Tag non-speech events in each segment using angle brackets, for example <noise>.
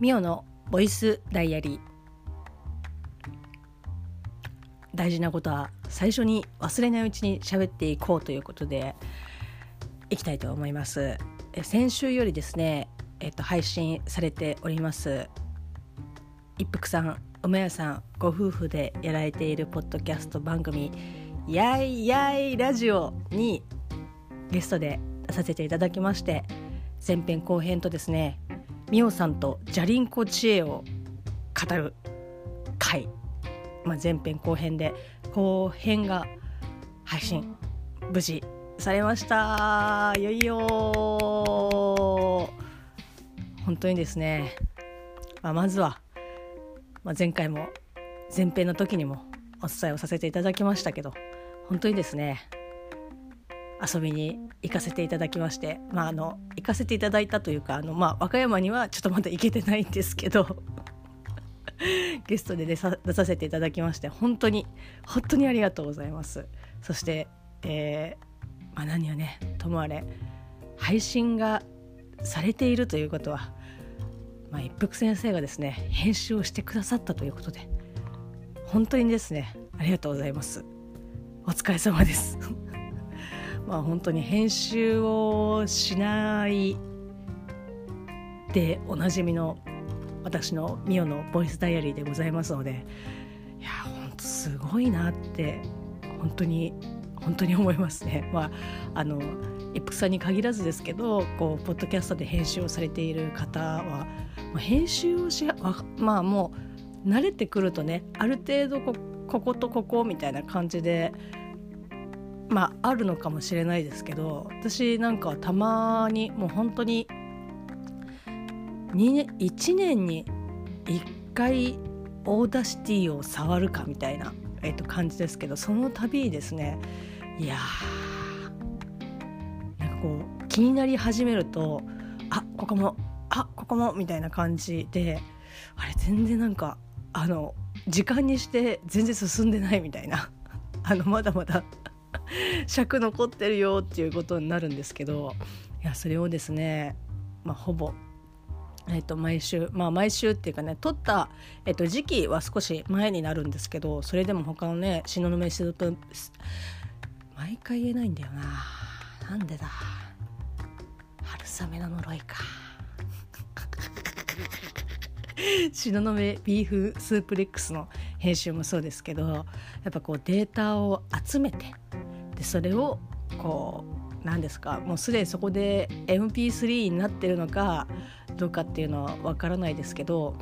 ミオのボイスダイアリー。大事なことは最初に忘れないうちに喋っていこうということでいきたいと思います。先週よりですねえっと配信されております一服さん梅屋さんご夫婦でやられているポッドキャスト番組やいやいラジオにゲストで出させていただきまして前編後編とですねミオさんとじゃりんこ知恵を語る回、まあ、前編後編で後編が配信無事されました。いよいよ。本当にですね、まあ、まずは、まあ、前回も前編の時にもお伝えをさせていただきましたけど本当にですね。遊びに行かせていただきまして、まあ、あの行かせていただいたというかあの、まあ、和歌山にはちょっとまだ行けてないんですけど <laughs> ゲストで出さ出させていただきまして本当に本当にありがとうございます。そして、えーまあ、何はねともあれ配信がされているということは、まあ、一服先生がですね編集をしてくださったということで本当にですねありがとうございます。お疲れ様です。まあ本当に編集をしないでおなじみの私のミオのボイスダイアリーでございますのでいや本当すごいなって本当に本当に思いますね。<laughs> まああの一服さんに限らずですけどこうポッドキャストで編集をされている方は、編集をしまあもう慣れてくるとねある程度こことここみたいな感じでまああるのかもしれないですけど私なんかたまにもう本当に2 1年に1回 Audacity を触るかみたいな、えー、と感じですけどその度にですねいやーなんかこう気になり始めるとあここもあここもみたいな感じであれ全然なんかあの時間にして全然進んでないみたいなあのまだまだ <laughs> 尺残ってるよっていうことになるんですけどいやそれをですね、まあ、ほぼ、えー、と毎週まあ毎週っていうかね撮った、えー、と時期は少し前になるんですけどそれでも他のね東雲スープ毎回言えないんだよな。なんでだ。春雨の呪いか。<laughs> 東雲ビーフスープレックスの編集もそうですけどやっぱこうデータを集めてでそれをこう何ですかもうすでにそこで MP3 になってるのかどうかっていうのは分からないですけど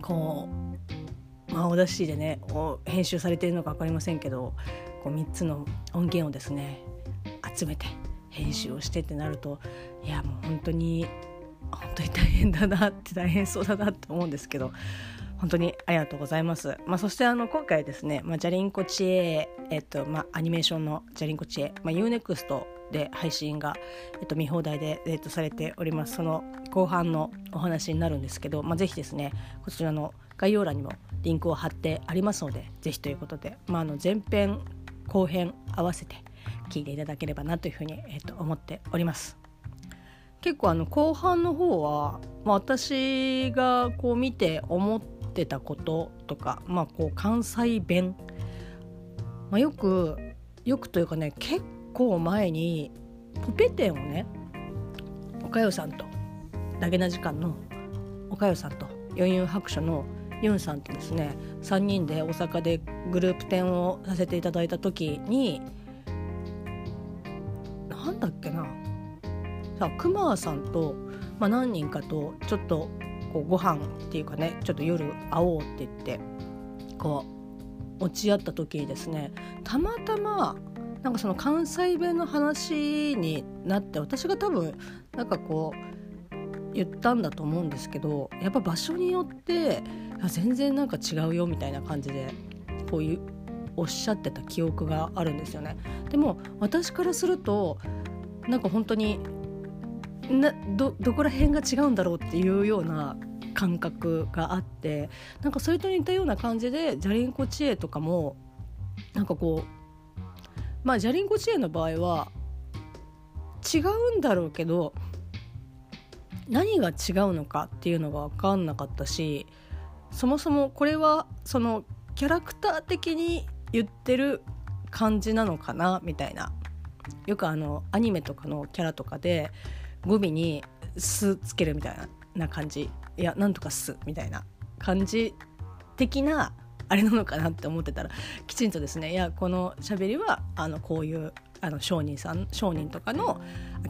こう、まあ、オーダーシーでね編集されてるのか分かりませんけどこう3つの音源をですね集めて編集をしてってなるといやもう本当に本当に大変だなって大変そうだなって思うんですけど本当にありがとうございます。まあ、そしてあの今回ですね、まあ、ジャリンコ知恵、えっとまあ、アニメーションのジャリンコ知恵、まあ、UNEXT で配信が、えっと、見放題で、えっと、されておりますその後半のお話になるんですけど、まあ、ぜひですねこちらの概要欄にもリンクを貼ってありますのでぜひということで、まあ、あの前編後編合わせて聞いていただければなというふうに、えっと、思っております。結構あの後半の方は、まあ、私がこう見て思ってたこととか、まあ、こう関西弁、まあ、よくよくというかね結構前にポペテンをねおかよさんとダゲな時間のおかよさんと四遊白書のユンさんとですね3人で大阪でグループ展をさせていただいた時になんだっけな。さあクマさんと、まあ、何人かとちょっとこうご飯っていうかねちょっと夜会おうって言ってこう落ち合った時にですねたまたまなんかその関西弁の話になって私が多分なんかこう言ったんだと思うんですけどやっぱ場所によって全然なんか違うよみたいな感じでこういうおっしゃってた記憶があるんですよね。でも私からするとなんか本当になどどこら辺が違うんだろうっていうような感覚があってなんかそれと似たような感じでじゃりんこ知恵とかもなんかこうまあじゃりんこ知恵の場合は違うんだろうけど何が違うのかっていうのが分かんなかったしそもそもこれはそのキャラクター的に言ってる感じなのかなみたいな。よくあのアニメとかのキャラとかで語尾に「す」つけるみたいな感じ。いやなんとか「す」みたいな感じ的なあれなのかなって思ってたらきちんとですね。<laughs> いやこの喋りはあのこういうあの商人さん商人とかの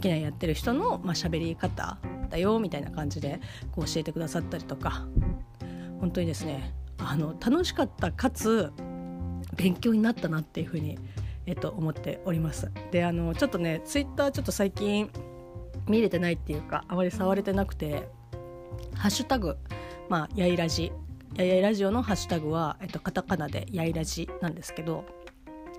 商いやってる人の、まあ、喋り方だよみたいな感じでこう教えてくださったりとか。本当にですねあの楽しかったかつ勉強になったなっていうふうに、えっと、思っております。であのちょっとねツイッターちょっと最近見れてないっていうかあまり触れてなくてハッシュタグまあやいラジやいラジオのハッシュタグは、えっと、カタカナでやいラジなんですけど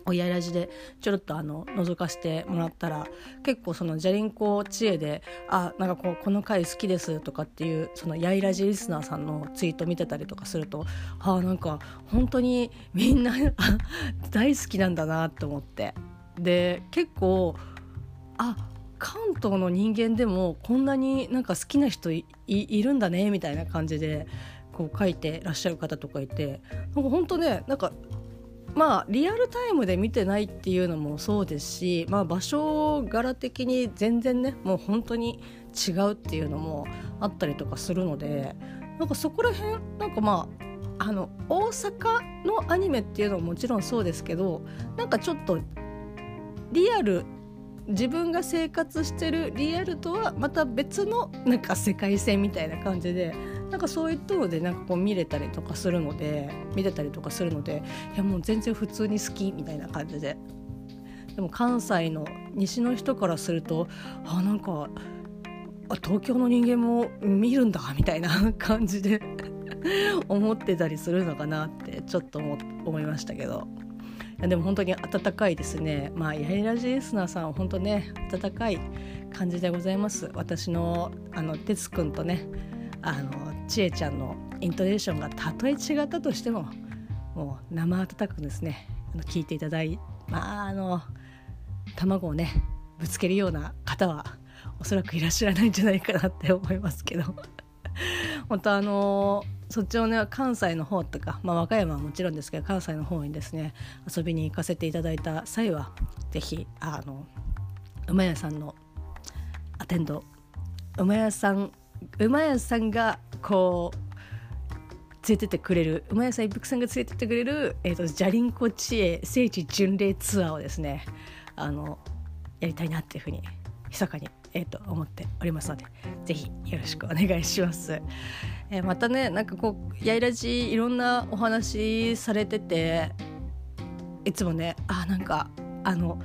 おやいラジでちょろっとあの覗かせてもらったら結構そのじゃりんこ知恵で「あなんかこうこの回好きです」とかっていうそのやいラジリスナーさんのツイート見てたりとかするとあなんか本当にみんな大好きなんだなと思って。で結構あ関東の人間でもこんなになんか好きな人いるんだねみたいな感じでこう書いてらっしゃる方とかいてなんか本当ねなんかまあリアルタイムで見てないっていうのもそうですし、まあ、場所柄的に全然ねもう本当に違うっていうのもあったりとかするのでなんかそこら辺なんかまああの大阪のアニメっていうのももちろんそうですけどなんかちょっとリアル自分が生活してるリアルとはまた別のなんか世界線みたいな感じでなんかそういったのでなんかこう見れたりとかするので見れたりとかするのでいやもう全然普通に好きみたいな感じででも関西の西の人からするとあなんか東京の人間も見るんだみたいな感じで思ってたりするのかなってちょっと思いましたけど。でも本当に温かいですね。まあ、やいラジリスナーさん、本当ね、温かい感じでございます。私の、あの、哲くんとね、あの、ちえちゃんのイントネーションがたとえ違ったとしてももう生温かくですね聞いていただいまああの卵をねぶつけるような方はおそらくいらっしゃらないんじゃないかなって思いますけど本当あのそっちのね関西の方とか、まあ、和歌山はもちろんですけど関西の方にですね遊びに行かせていただいた際は是非あの馬屋さんのアテンド馬屋さん馬屋さんがこう連れてってくれる馬屋さん一服さんが連れてってくれる、えーと、じゃりんこ知恵聖地巡礼ツアーをですねあのやりたいなっていうふうに密かに、えーと、思っておりますのでぜひよろしくお願いします。えー、またねなんかこうやいらじいろんなお話されてていつもねあなんかあの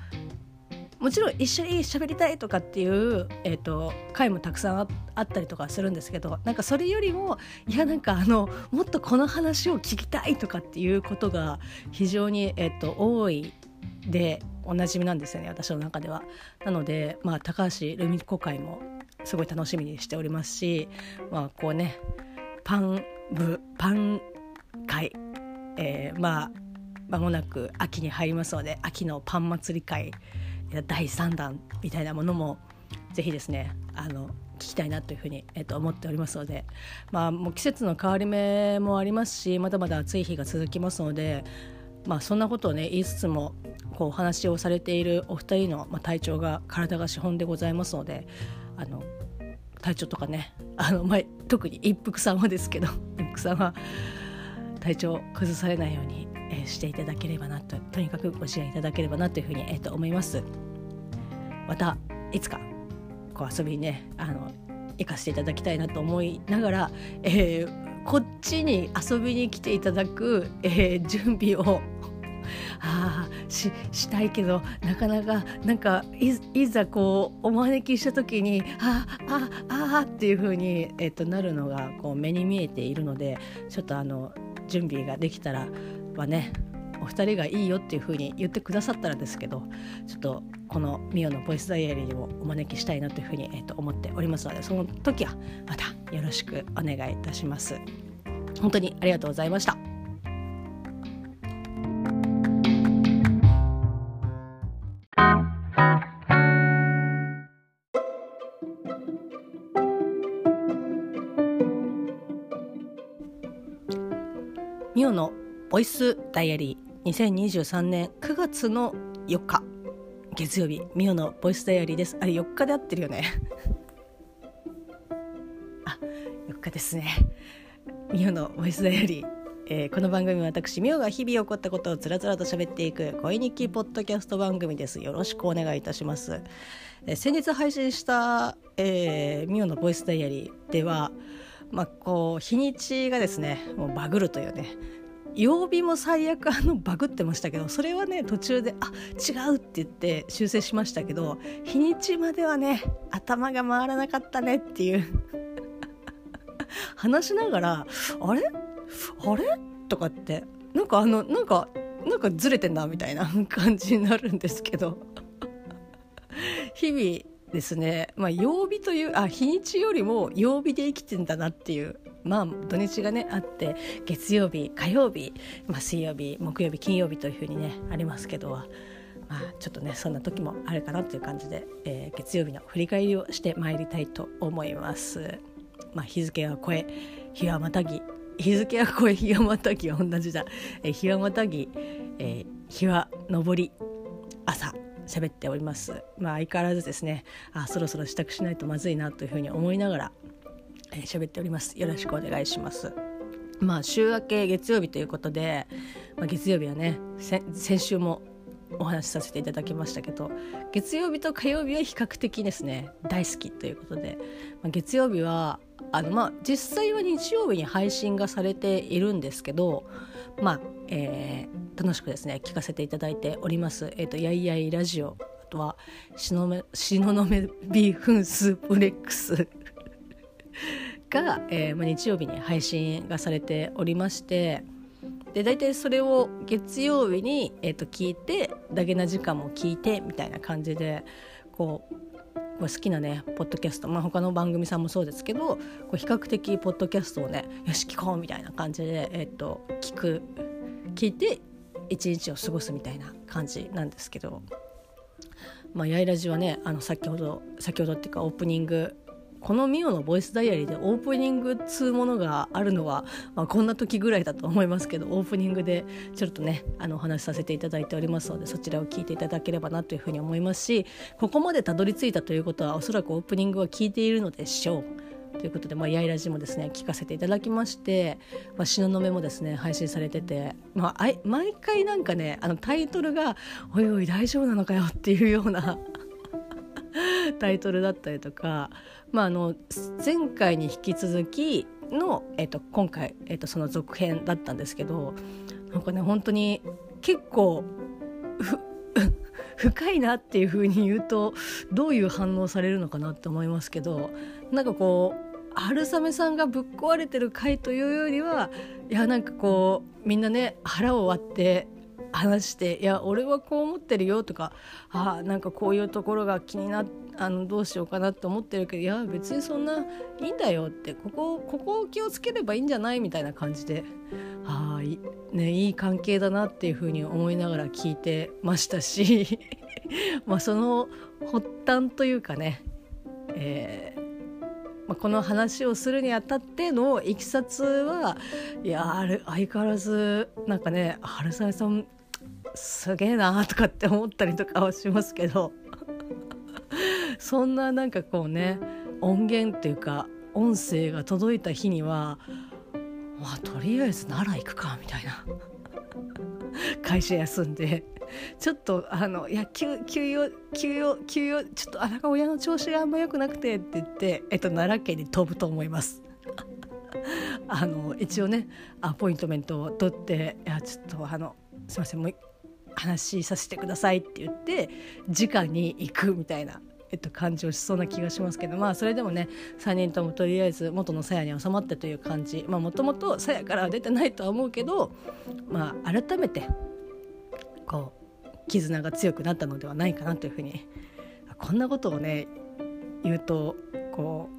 もちろん一緒に喋りたいとかっていう、えーと、回もたくさんあったりとかするんですけどなんかそれよりもいやなんかあのもっとこの話を聞きたいとかっていうことが非常に、えーと、多いでおなじみなんですよね私の中では。なので、まあ、高橋留美子会もすごい楽しみにしておりますし、まあ、こうねパン部パン会、えー、まあ間もなく秋に入りますので秋のパン祭り会第3弾みたいなものもぜひですねあの聞きたいなというふうに、えー、と思っておりますので、まあ、もう季節の変わり目もありますしまだまだ暑い日が続きますので、まあ、そんなことをね言いつつもこうお話をされているお二人の、まあ、体調が体が資本でございますのであの体調とかねあの、まあ、特に一服さんはですけど <laughs> 一服さんは体調崩されないようにえー、していただければなととにかくご支援いただければなというふうに、えー、と思います。またいつかこう遊びにねあの行かせていただきたいなと思いながら、えー、こっちに遊びに来ていただく、えー、準備をあししたいけどなかなかなんかいざこうお招きした時にああああっていう風にえっ、となるのがこう目に見えているのでちょっとあの準備ができたらはねお二人がいいよっていう風に言ってくださったらですけどちょっとこのミオのボイスダイアリーにもお招きしたいなというふうに、えー、と思っておりますのでその時はまたよろしくお願いいたします。本当にありがとうございました。ボイスダイアリー2023年9月の4日。月曜日ミオのボイスダイアリーです。あれ4日で合ってるよね。<laughs> あ4日ですね。ミオのボイスダイアリー。えー、この番組は私ミオが日々起こったことをつらつらと喋っていく恋日記ポッドキャスト番組です。よろしくお願いいたします、えー、先日配信した、えー、ミオのボイスダイアリーではまあこう日にちがですねもうバグるというね曜日も最悪あのバグってましたけどそれはね途中であ違うって言って修正しましたけど日にちまではね頭が回らなかったねっていう。<laughs> 話しながらあれ？あれ？とかって。なんかあのなんかなんかずれてんなみたいな <laughs> 感じになるんですけど。<laughs> 日々ですね、まあ、曜日というあ日にちよりも曜日で生きてんだなっていう。まあ土日がねあって月曜日火曜日、まあ、水曜日木曜日金曜日というふうにねありますけどまあ、ちょっとねそんな時もあるかなという感じで、えー、月曜日の振り返りをしてまいりたいと思います。まあ、日付は超え日はまたぎ日付は超え日はまたぎは同じだ、えー、日はまたぎ、えー、日は昇り朝喋っておりますまあ相変わらずですねあそろそろ支度しないとまずいなというふうに思いながらえー、喋っております。よろしくお願いします。まあ週明け月曜日ということで、まあ、月曜日はね先週もお話しさせていただきましたけど月曜日と火曜日は比較的ですね大好きということで、まあ、月曜日はあのまあ実際は日曜日に配信がされているんですけどまあ、えー、楽しくですね聞かせていただいております「えーと、やいやいラジオ」あとは「しのめしののめビーフンスープレックス」<laughs> が、えーまあ、日曜日に配信がされておりましてで大体それを月曜日に、えー、と聞いてダゲな時間も聞いてみたいな感じでこう好きなねポッドキャスト、まあ、他の番組さんもそうですけどこう比較的ポッドキャストをねよし聞こうみたいな感じで、えーと、聞く聞いて一日を過ごすみたいな感じなんですけど。まあ、やいラジはねあの先ほど先ほどっていうかオープニングこのミオのボイスダイアリーでオープニングっつうものがあるのは、まあ、こんな時ぐらいだと思いますけどオープニングでちょっとねあのお話しさせていただいておりますのでそちらを聞いていただければなというふうに思いますしここまでたどり着いたということはおそらくオープニングは聞いているのでしょう。ということで、まあ、やいラジもですね聞かせていただきまして、まあ、東雲もですね配信されてて、まあ、毎回なんかねあのタイトルが「おいおい大丈夫なのかよ」っていうような <laughs> タイトルだったりとか、まあ、あの前回に引き続きの、えーと、今回、えーと、その続編だったんですけどなんかね本当に結構 <laughs> 深いなっていうふうに言うとどういう反応されるのかなって思いますけどなんかこう春雨さんがぶっ壊れてる回というよりはいやなんかこうみんなね腹を割って話して「いや俺はこう思ってるよ」とか「あなんかこういうところが気になってあのどうしようかなって思ってるけどいや別にそんないいんだよってここここを気をつければいいんじゃないみたいな感じであい,、ね、いい関係だなっていうふうに思いながら聞いてましたし <laughs> まあその発端というかね、えーまあ、この話をするにあたってのいきさつはいやあ相変わらずなんかね春雨さんすげえなとかって思ったりとかはしますけど。そんななんかこうね音源っていうか音声が届いた日にはまあとりあえず奈良行くかみたいな。会社休んで。ちょっとあのいや休休養休養休養ちょっとあなんか親の調子があんま良くなくてって言って、えっと、奈良県に飛ぶと思います。あの一応ねアポイントメントを取って「いやちょっとあのすいませんもう話させてください」って言って直に行くみたいなえっと、感じをしそうな気がしますけどまあそれでもね3人ともとりあえず元の鞘に収まってという感じまあもともと鞘からは出てないとは思うけどまあ改めてこう絆が強くなったのではないかなというふうにこんなことをね言うとこ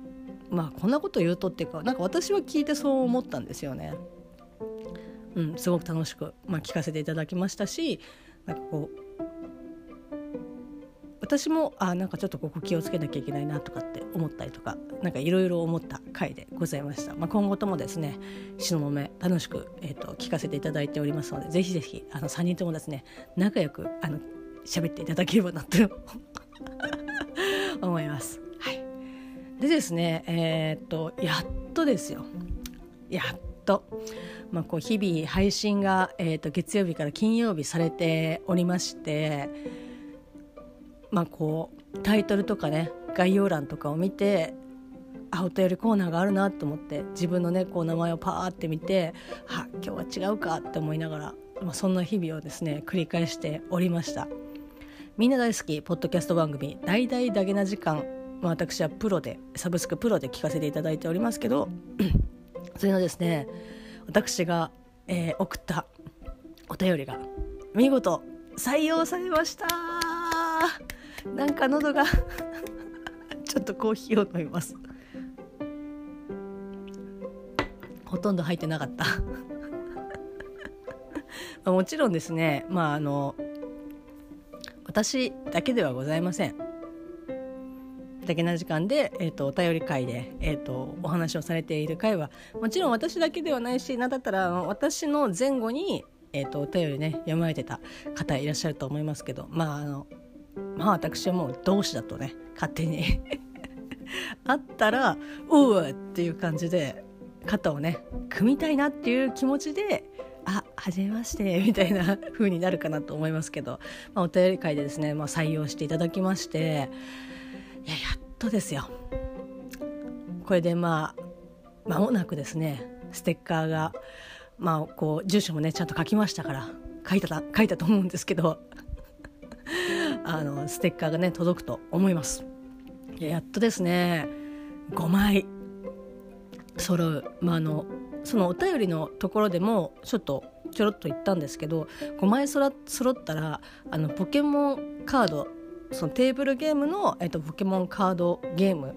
うまあこんなこと言うとっていうかなんか私は聞いてそう思ったんですよね。うん、すごく楽しく、まあ、聞かせていただきましたしなんかこう私もあなんかちょっとここ気をつけなきゃいけないなとかって思ったりとか何かいろいろ思った回でございました、まあ、今後ともですね東雲楽しく、えーと、聞かせていただいておりますのでぜひぜひあの3人ともですね仲良くあの喋っていただければなと思います。はい、でですねえっ、とやっとですよ。やっと、まあ、こう日々配信が、えーと月曜日から金曜日されておりましてまあこうタイトルとかね概要欄とかを見てあお便りコーナーがあるなと思って自分のねこう名前をパーって見てあ今日は違うかって思いながら、まあ、そんな日々をですね繰り返しておりました。みんな大好きポッドキャスト番組「大々だけな時間」まあ、私はプロでサブスクプロで聞かせていただいておりますけど <clears throat> それのですね私が、えー、送ったお便りが見事採用されました。なんか喉が <laughs> ちょっとコーヒーを飲みます。ほとんど入ってなかった。<laughs> もちろんですね。まああの私だけではございません。だけな時間で、えーと、お便り会で、えーと、お話をされている会はもちろん私だけではないし何だったら私の前後に、えーと、お便りね読まれてた方いらっしゃると思いますけどまああのまあ私はもう同志だとね勝手に <laughs> あったら「おう!」っていう感じで肩をね組みたいなっていう気持ちであはじめましてみたいな風になるかなと思いますけど、まあ、お便り会でですね、まあ、採用していただきましてややっとですよ。これでまあ間もなくですねステッカーがまあこう住所もねちゃんと書きましたから書いた書いたと思うんですけど <laughs> あのステッカーがね届くと思います。いややっとですね5枚揃う、まあ、あのそのお便りのところでもちょっとちょろっと言ったんですけど5枚そら揃ったらあのポケモンカードそのテーブルゲームの、えっと、ポケモンカードゲーム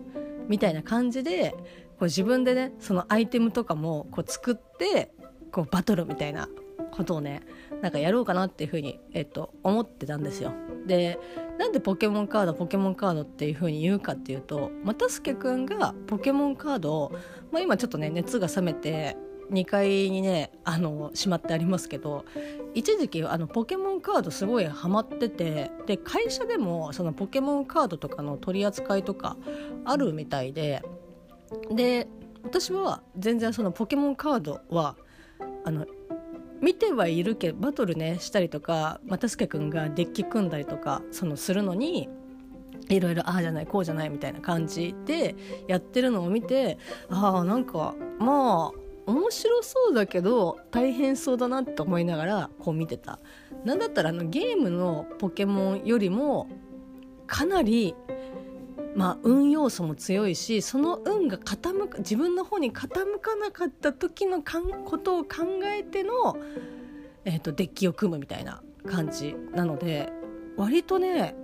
みたいな感じでこう自分でねそのアイテムとかもこう作ってこうバトルみたいなことをねなんかやろうかなっていうふうに、えっと、思ってたんですよ。でなんでポケモンカードポケモンカードっていう風に言うかっていうと又助くんがポケモンカードを、まあ、今ちょっとね熱が冷めて2階にねあのしまってありますけど一時期あのポケモンカードすごいハマっててで会社でもそのポケモンカードとかの取り扱いとかあるみたいでで私は全然そのポケモンカードはあの見てはいるけどバトルねしたりとか又助君がデッキ組んだりとかそのするのにいろいろああじゃないこうじゃないみたいな感じでやってるのを見てああなんかまあ面白そうだけど大変そうだなって思いながらこう見てた。なんだったらあのゲームのポケモンよりもかなりまあ、運要素も強いしその運が傾く自分の方に傾かなかった時のかんことを考えての、えーと、デッキを組むみたいな感じなので割とね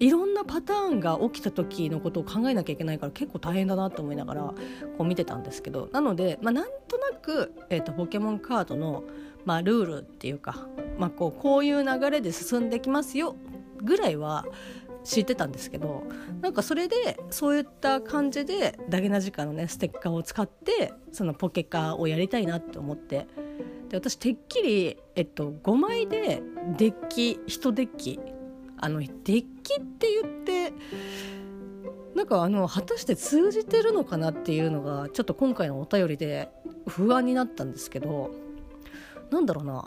いろんなパターンが起きた時のことを考えなきゃいけないから結構大変だなと思いながらこう見てたんですけど。なので、まあ、なんとなく、えーと、ポケモンカードの、まあ、ルールっていうか、まあ、こうこういう流れで進んできますよぐらいは知ってたんですけどなんかそれでそういった感じでダゲナジカのねステッカーを使ってそのポケカーをやりたいなって思って。で私てっきり、えっと、5枚でデッキ1デッキあのデッキって言ってなんかあの果たして通じてるのかなっていうのがちょっと今回のお便りで不安になったんですけどなんだろうな。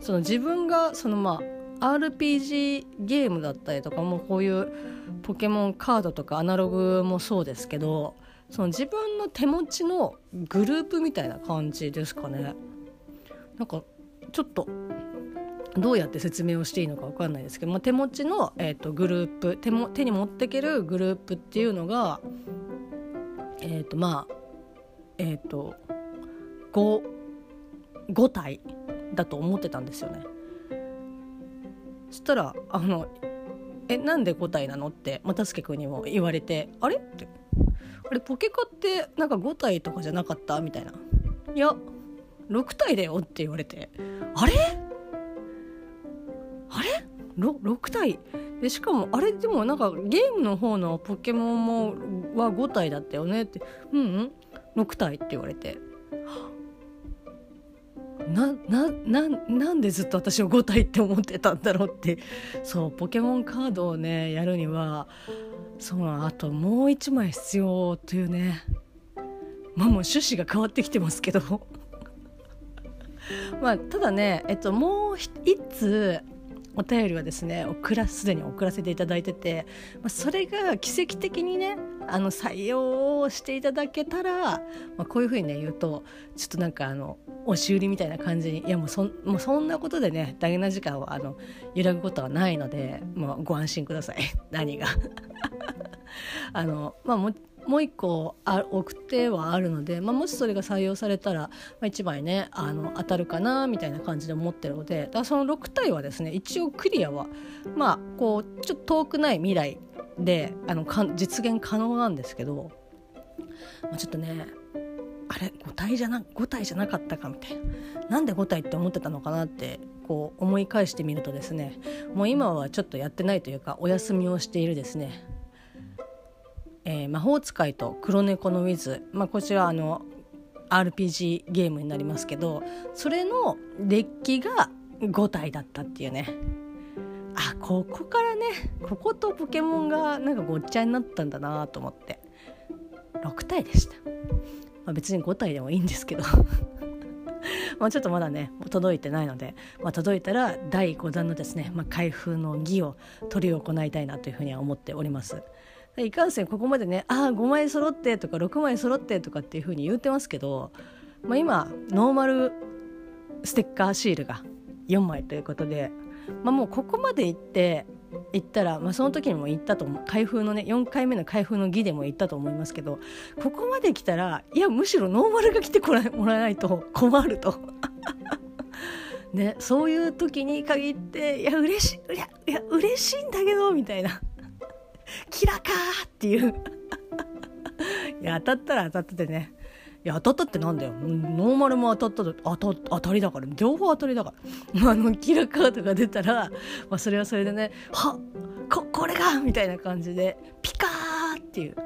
その自分がそのまあ RPG ゲームだったりとかもこういうポケモンカードとかアナログもそうですけどその自分の手持ちのグループみたいな感じですかね。なんかちょっとどうやって説明をしていいのか分かんないですけど、まあ、手持ちの、えーと、グループ手も手に持っていけるグループっていうのがえっ、ー、とまあえっ、ー、と 5, 5体だと思ってたんですよね。そしたらあの「えなんで5体なの?」って又助君にも言われて「あれ?」って「あれポケカってなんか5体とかじゃなかった?」みたいな「いや6体だよ」って言われて「あれ？6, 体？でしかもあれでもなんかゲームの方のポケモンもは5体だったよね？って「うんうん。6体」って言われて。ななななんでずっと私を5体って思ってたんだろうって。そうポケモンカードをねやるにはそうあともう1枚必要というね。まあもう趣旨が変わってきてますけど。<laughs> まあただねえっともう一つお便りはですね送らすでに送らせていただいてて、まあ、それが奇跡的にねあの採用をしていただけたら、まあ、こういうふうにね言うとちょっとなんかあの押し売りみたいな感じにいやもうそもうそんなことでね大変な時間はあの揺らぐことはないので、まあ、ご安心ください。<laughs> 何が。<laughs> あのまあももう一個あ送ってはあるので、まあ、もしそれが採用されたら、まあ、1枚ねあの当たるかなみたいな感じで思ってるのでだからその6体はですね一応クリアはまあこうちょっと遠くない未来であのか実現可能なんですけど、まあ、ちょっとねあれ5体じゃな5体じゃなかったかみたいな。なんで5体って思ってたのかなってこう思い返してみるとですねもう今はちょっとやってないというかお休みをしているですね。えー、魔法使いと黒猫のウィズ、まあ、こちらあの RPG ゲームになりますけどそれのデッキが5体だったっていうね。あここからねこことポケモンがなんかごっちゃになったんだなと思って。6体でした、まあ、別に5体でもいいんですけど。<laughs> まあちょっとまだね届いてないので、まあ、届いたら第5弾のですね、まあ、開封の儀を執り行いたいなというふうには思っております。いかんせんここまでねああ5枚揃ってとか6枚揃ってとかっていうふうに言うてますけど、まあ、今ノーマルステッカーシールが4枚ということで、まあ、もうここまで行って行ったら、まあ、その時にも言ったと思う開封のね4回目の開封の儀でも言ったと思いますけどここまで来たらいやむしろノーマルが来てこらもらえないと困ると。<laughs> ね、そういう時に限っていや嬉しいいやいや嬉しいんだけどみたいなキラかーっていう。<laughs> いや当たったら当たっててね。いや当たったってなんだよ。ノーマルも当たった当た当たりだから。両方当たりだから、<laughs> あのキラカードが出たら、まあ、それはそれでねはここれがみたいな感じでピカーっていう。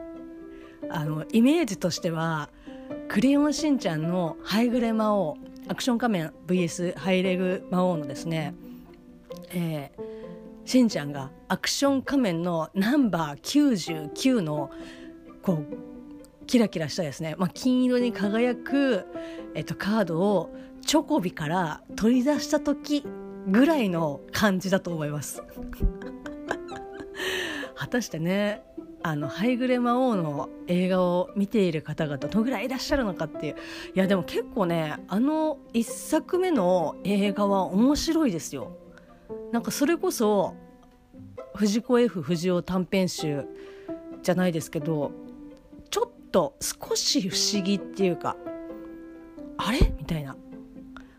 あのイメージとしては「クレヨンしんちゃん」のハイグレ魔王アクション仮面 VS ハイレグ魔王のですねえーしんちゃんがアクション仮面のナンバー99のこうキラキラしたですね、まあ、金色に輝く、えっと、カードをチョコビから取り出した時ぐらいの感じだと思います。<laughs> 果たしてねあのハイグレ魔王の映画を見ている方々どのぐらいいらっしゃるのかっていう。いやでも結構ねあの1作目の映画は面白いですよ。なんかそれこそ藤子 F 不二雄短編集じゃないですけどちょっと少し不思議っていうかあれ？みたいな、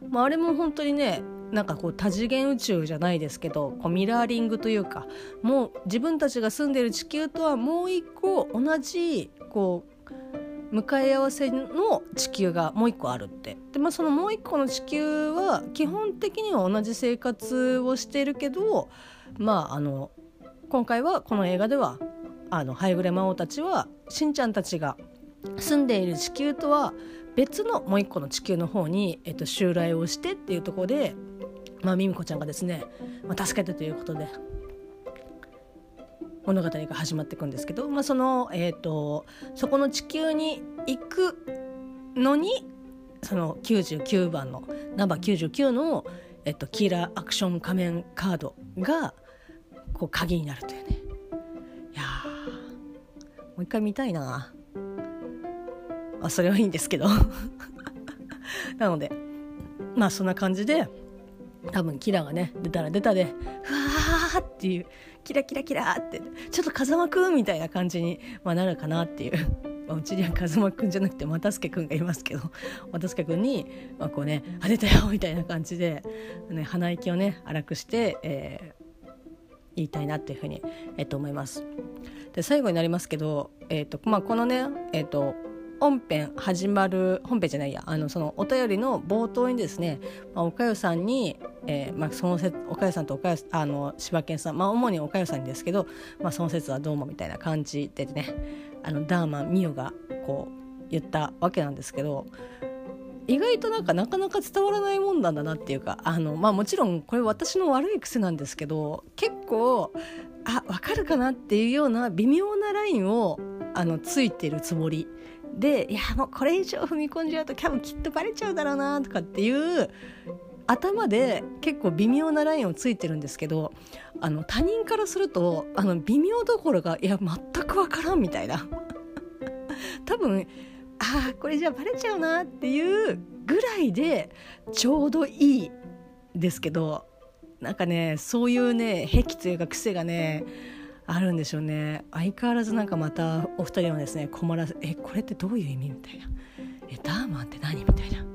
まあ、あれも本当にねなんかこう多次元宇宙じゃないですけどこうミラーリングというかもう自分たちが住んでる地球とはもう一個同じこう向かい合わせの地球がもう一個あるって。で、まあ、そのもう一個の地球は基本的には同じ生活をしているけどまああの今回はこの映画ではあのハイグレ魔王たちはしんちゃんたちが住んでいる地球とは別のもう一個の地球の方に、えっと、襲来をしてっていうところで、まあ、ミミコちゃんがですね、まあ、助けたということで物語が始まっていくんですけど、まあ、その、えーと、そこの地球に行くのにその99番のナンバー99の、えっと、キーラーアクション仮面カードがこう鍵になるというね。いやもう一回見たいな。あそれはいいんですけど。<laughs> なのでまあそんな感じで多分キラがね出たら出たでふわーっていうキラキラキラってちょっと風間くんみたいな感じに、まあ、なるかなっていう。<laughs> まあ、うちには風間くんじゃなくて又助くんがいますけど <laughs> 又助くんに、まあ、こうね「あ出たよ」みたいな感じで、ね、鼻息をね荒くして、えー、言いたいなっていうふうに、えっと、思います。で最後になりますけど、えーとまあ、このね、えーと本編始まる本編じゃないやあのそのお便りの冒頭にですね、まあ、おかゆさんに、えーまあ、そのせおかゆさんとおかゆあの柴犬さん、まあ、主におかゆさんですけど、まあ、その説はどうもみたいな感じでねあのダーマンミオがこう言ったわけなんですけど意外となんかなかなか伝わらないもんなんだなっていうかあの、まあ、もちろんこれ私の悪い癖なんですけど結構あ分かるかなっていうような微妙なラインをあのついてるつもりでいやもうこれ以上踏み込んじゃうと多分きっとバレちゃうだろうなとかっていう頭で結構微妙なラインをついてるんですけどあの他人からするとあの微妙どころがいや全く分からんみたいな。<laughs> 多分ああこれじゃバレちゃうなっていうぐらいでちょうどいいですけどなんかねそういうね癖というか癖がねあるんでしょうね相変わらずなんかまたお二人はですね困らず「えこれってどういう意味?」みたいな「えダーマンって何?」みたいな。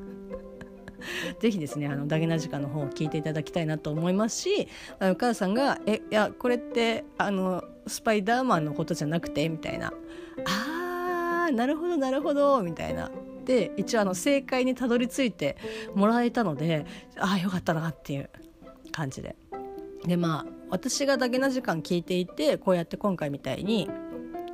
<laughs> ぜひですねあのダゲな時間の方を聞いていただきたいなと思いますしお母さんが「えいやこれってあのスパイダーマンのことじゃなくて」みたいな「あーなるほどなるほど」みたいなで一応あの正解にたどり着いてもらえたのでああよかったなっていう感じで。でまあ私がダゲな時間聞いていてこうやって今回みたいに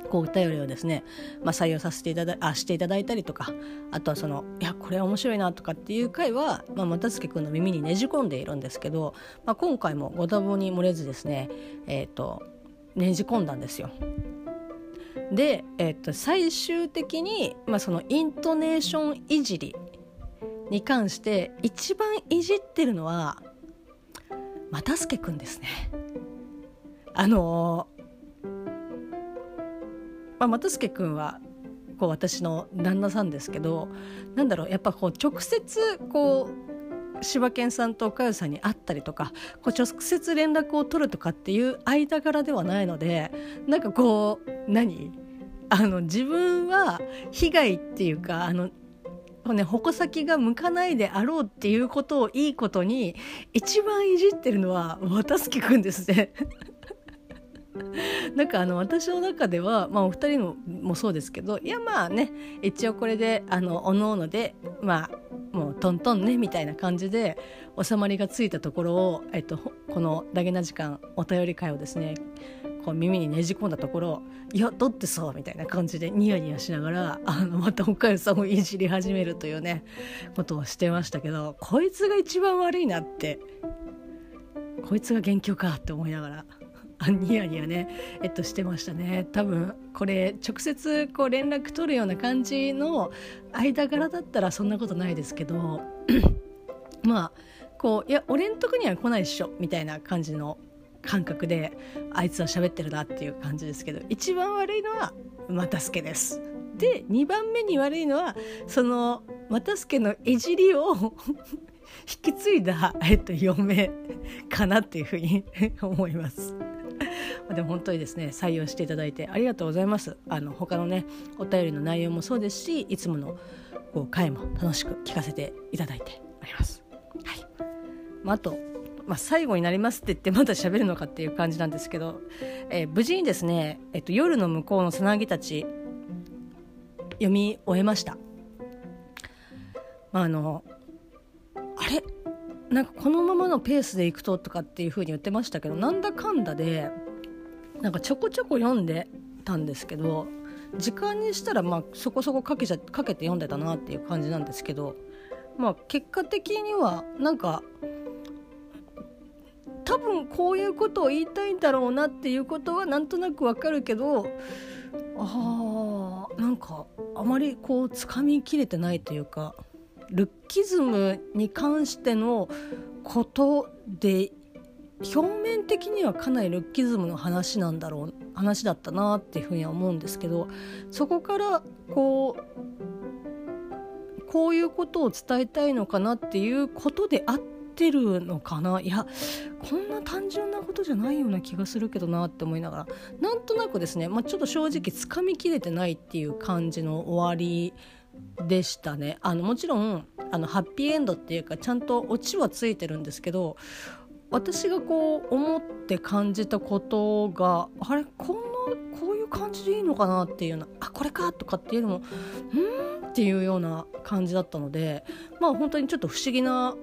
こうお便りをですね、まあ、採用させていただあしていただいたりとかあとはそのいやこれ面白いなとかっていう回は、まあ、又助君の耳にねじ込んでいるんですけど、まあ、今回もご多忙に漏れずですねえっ、ー、とねじ込んだんですよ。で、えー、と最終的に、まあ、そのイントネーションいじりに関して一番いじってるのは又助くんですね。あのまあ、又助君はこう私の旦那さんですけどなんだろうやっぱこう直接こう柴犬さんと岡代さんに会ったりとかこう直接連絡を取るとかっていう間柄ではないのでなんかこう何？あの自分は被害っていうかあのね、矛先が向かないであろうっていうことをいいことに一番いじってるのは渡助くんですね。<laughs> なんかあの私の中では、まあ、お二人もそうですけどいやまあね一応これであのおのおのでまあもうトントンねみたいな感じで収まりがついたところを、えっと、この「ダゲな時間」お便り会をですねこう耳にねじ込んだところ「いやだってさ」みたいな感じでニヤニヤしながらあのまた北海道さんをいじり始めるというねことをしてましたけどこいつが一番悪いなってこいつが元凶かって思いながら。あニヤニヤね、えっと、してましたね多分これ直接こう連絡取るような感じの間柄だったらそんなことないですけど <clears throat> まあこういや俺んとこには来ないっしょみたいな感じの感覚であいつは喋ってるなっていう感じですけど一番悪いのは又助です。で2番目に悪いのはその又助のいじりを <laughs> 引き継いだ、えっと、嫁かなっていうふうに思います。でも本当にですね採用していただいてありがとうございますあの他のねお便りの内容もそうですしいつものこう回も楽しく聞かせていただいておりますはい、まあ、あと、まあ、最後になりますって言ってまだ喋るのかっていう感じなんですけど、えー、無事にですね、えっと、夜の向こうのさなぎたち読み終えました。まああのあれ？なんかこのままのペースでいくととかっていう風に言ってましたけどなんだかんだでなんかちょこちょこ読んでたんですけど時間にしたらまあそこそこかけちゃかけて読んでたなっていう感じなんですけどまあ結果的にはなんか多分こういうことを言いたいんだろうなっていうことはなんとなくわかるけどあーなんかあまりこうつかみきれてないというかルッキズムに関してのことで表面的にはかなりルッキズムの話なんだろう話だったなっていうふうには思うんですけどそこからこうこういうことを伝えたいのかなっていうことで合ってるのかな？いやこんな単純なことじゃないような気がするけどなって思いながら。なんとなくですね、まあ、ちょっと正直つかみきれてないっていう感じの終わりでしたね。あのもちろんあのハッピーエンドっていうかちゃんとオチはついてるんですけど私がこう思って感じたことがあれこんなこういう感じでいいのかなっていうようなあこれかとかっていうのもうんっていうような感じだったのでまあ本当にちょっと不思議な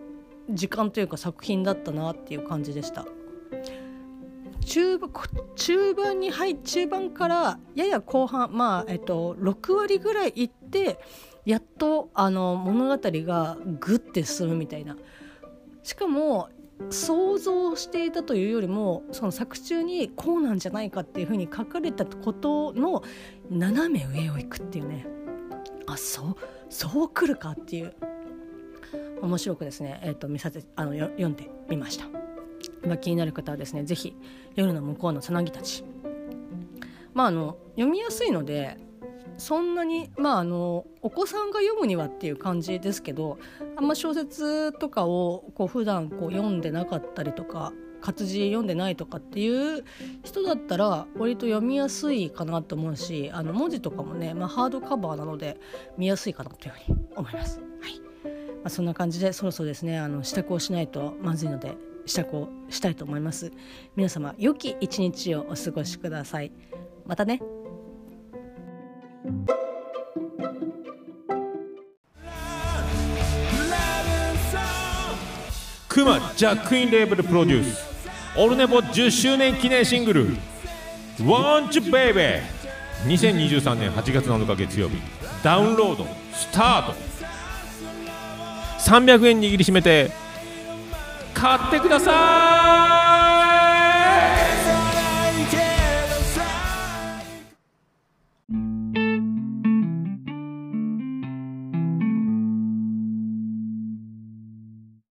時間というか作品だったなっていう感じでした。中中盤に入中盤からやや後半まあえっと6割ぐらいいってやっとあの物語がグッて進むみたいな。しかも想像していたというよりもその作中にこうなんじゃないかっていうふうに書かれたことの斜め上を行くっていうね。あそうそう来るかっていう。面白くですね、えーと、見させあの読んでみました。ま気になる方はですね是非夜の向こうのつなぎたちまああの読みやすいのでそんなにまああのお子さんが読むにはっていう感じですけどあんま小説とかをこう普段こう読んでなかったりとか活字読んでないとかっていう人だったら割と読みやすいかなと思うしあの文字とかもね、まあ、ハードカバーなので見やすいかなというふうに思います。はいあ、そんな感じでそろそろですねあの支度をしないとまずいので支度をしたいと思います。皆様良き一日をお過ごしください。またね。クマジャックインレーベルプロデュースオルネポ10周年記念シングル「Want You Baby」2023年8月7日月曜日ダウンロードスタート300円握りしめて買ってください。